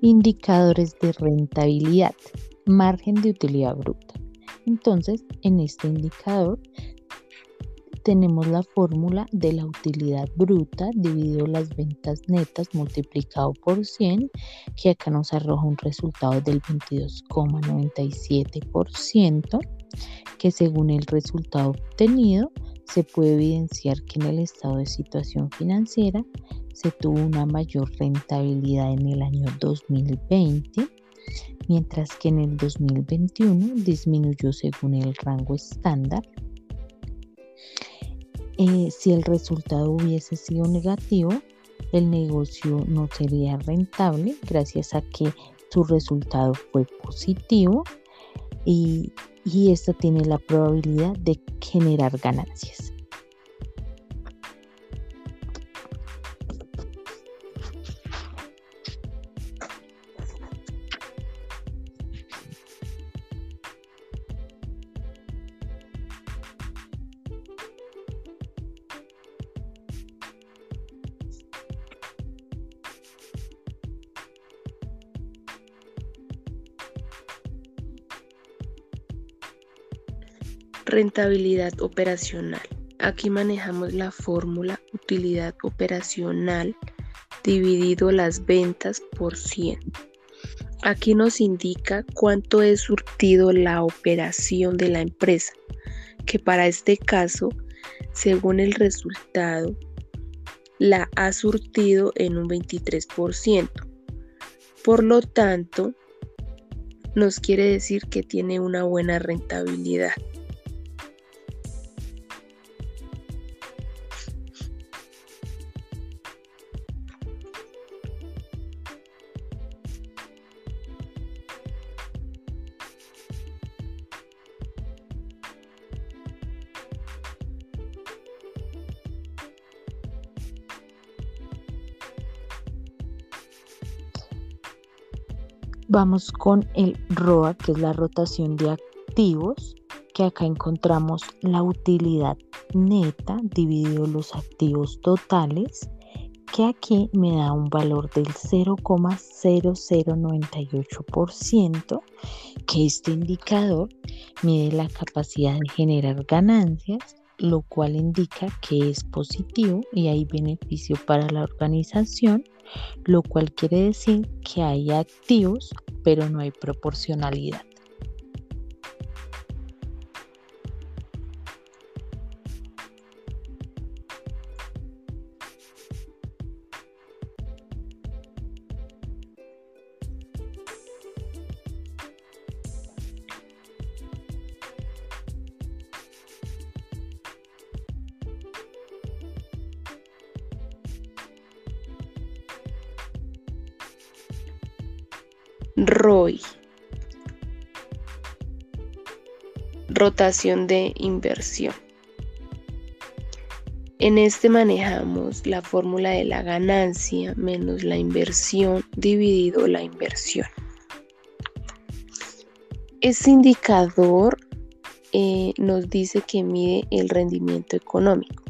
Indicadores de rentabilidad, margen de utilidad bruta. Entonces, en este indicador tenemos la fórmula de la utilidad bruta dividido las ventas netas multiplicado por 100, que acá nos arroja un resultado del 22,97%, que según el resultado obtenido se puede evidenciar que en el estado de situación financiera se tuvo una mayor rentabilidad en el año 2020, mientras que en el 2021 disminuyó según el rango estándar. Eh, si el resultado hubiese sido negativo, el negocio no sería rentable gracias a que su resultado fue positivo y, y esto tiene la probabilidad de generar ganancias. Rentabilidad operacional. Aquí manejamos la fórmula utilidad operacional dividido las ventas por 100. Aquí nos indica cuánto es surtido la operación de la empresa, que para este caso, según el resultado, la ha surtido en un 23%. Por lo tanto, nos quiere decir que tiene una buena rentabilidad. Vamos con el ROA, que es la rotación de activos, que acá encontramos la utilidad neta dividido los activos totales, que aquí me da un valor del 0,0098%, que este indicador mide la capacidad de generar ganancias, lo cual indica que es positivo y hay beneficio para la organización lo cual quiere decir que hay activos, pero no hay proporcionalidad. ROI. Rotación de inversión. En este manejamos la fórmula de la ganancia menos la inversión dividido la inversión. Este indicador eh, nos dice que mide el rendimiento económico,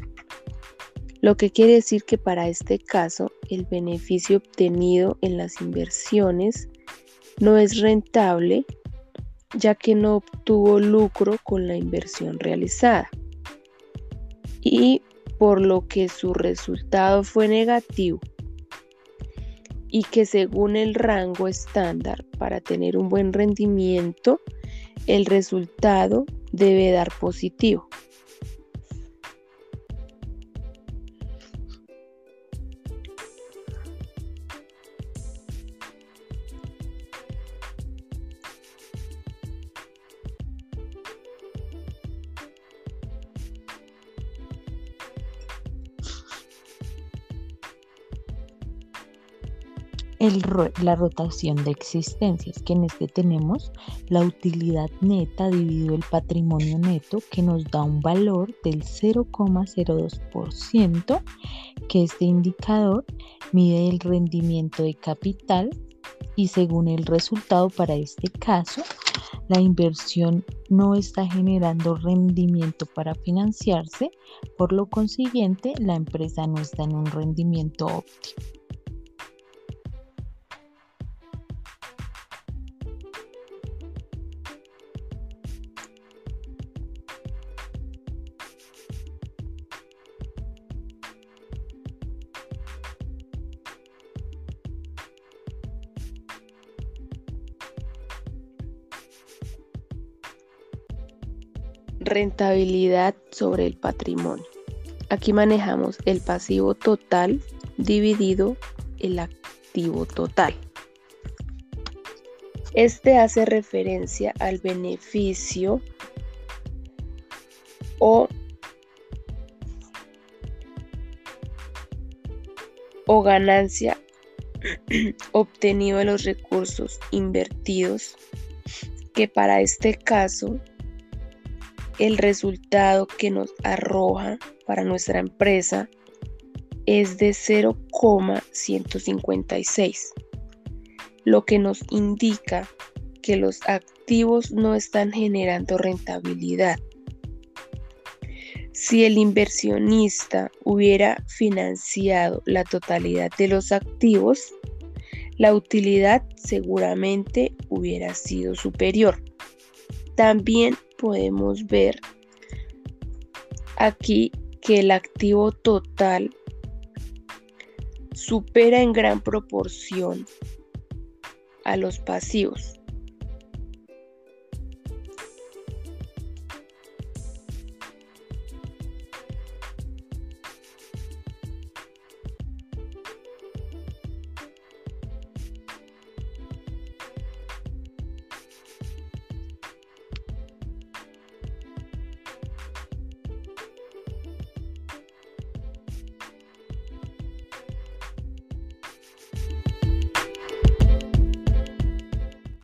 lo que quiere decir que para este caso el beneficio obtenido en las inversiones no es rentable ya que no obtuvo lucro con la inversión realizada y por lo que su resultado fue negativo y que según el rango estándar para tener un buen rendimiento el resultado debe dar positivo. La rotación de existencias, que en este tenemos la utilidad neta dividido el patrimonio neto, que nos da un valor del 0,02%, que este indicador mide el rendimiento de capital y según el resultado para este caso, la inversión no está generando rendimiento para financiarse, por lo consiguiente la empresa no está en un rendimiento óptimo. Rentabilidad sobre el patrimonio. Aquí manejamos el pasivo total dividido el activo total. Este hace referencia al beneficio o, o ganancia obtenido de los recursos invertidos, que para este caso el resultado que nos arroja para nuestra empresa es de 0,156, lo que nos indica que los activos no están generando rentabilidad. Si el inversionista hubiera financiado la totalidad de los activos, la utilidad seguramente hubiera sido superior. También podemos ver aquí que el activo total supera en gran proporción a los pasivos.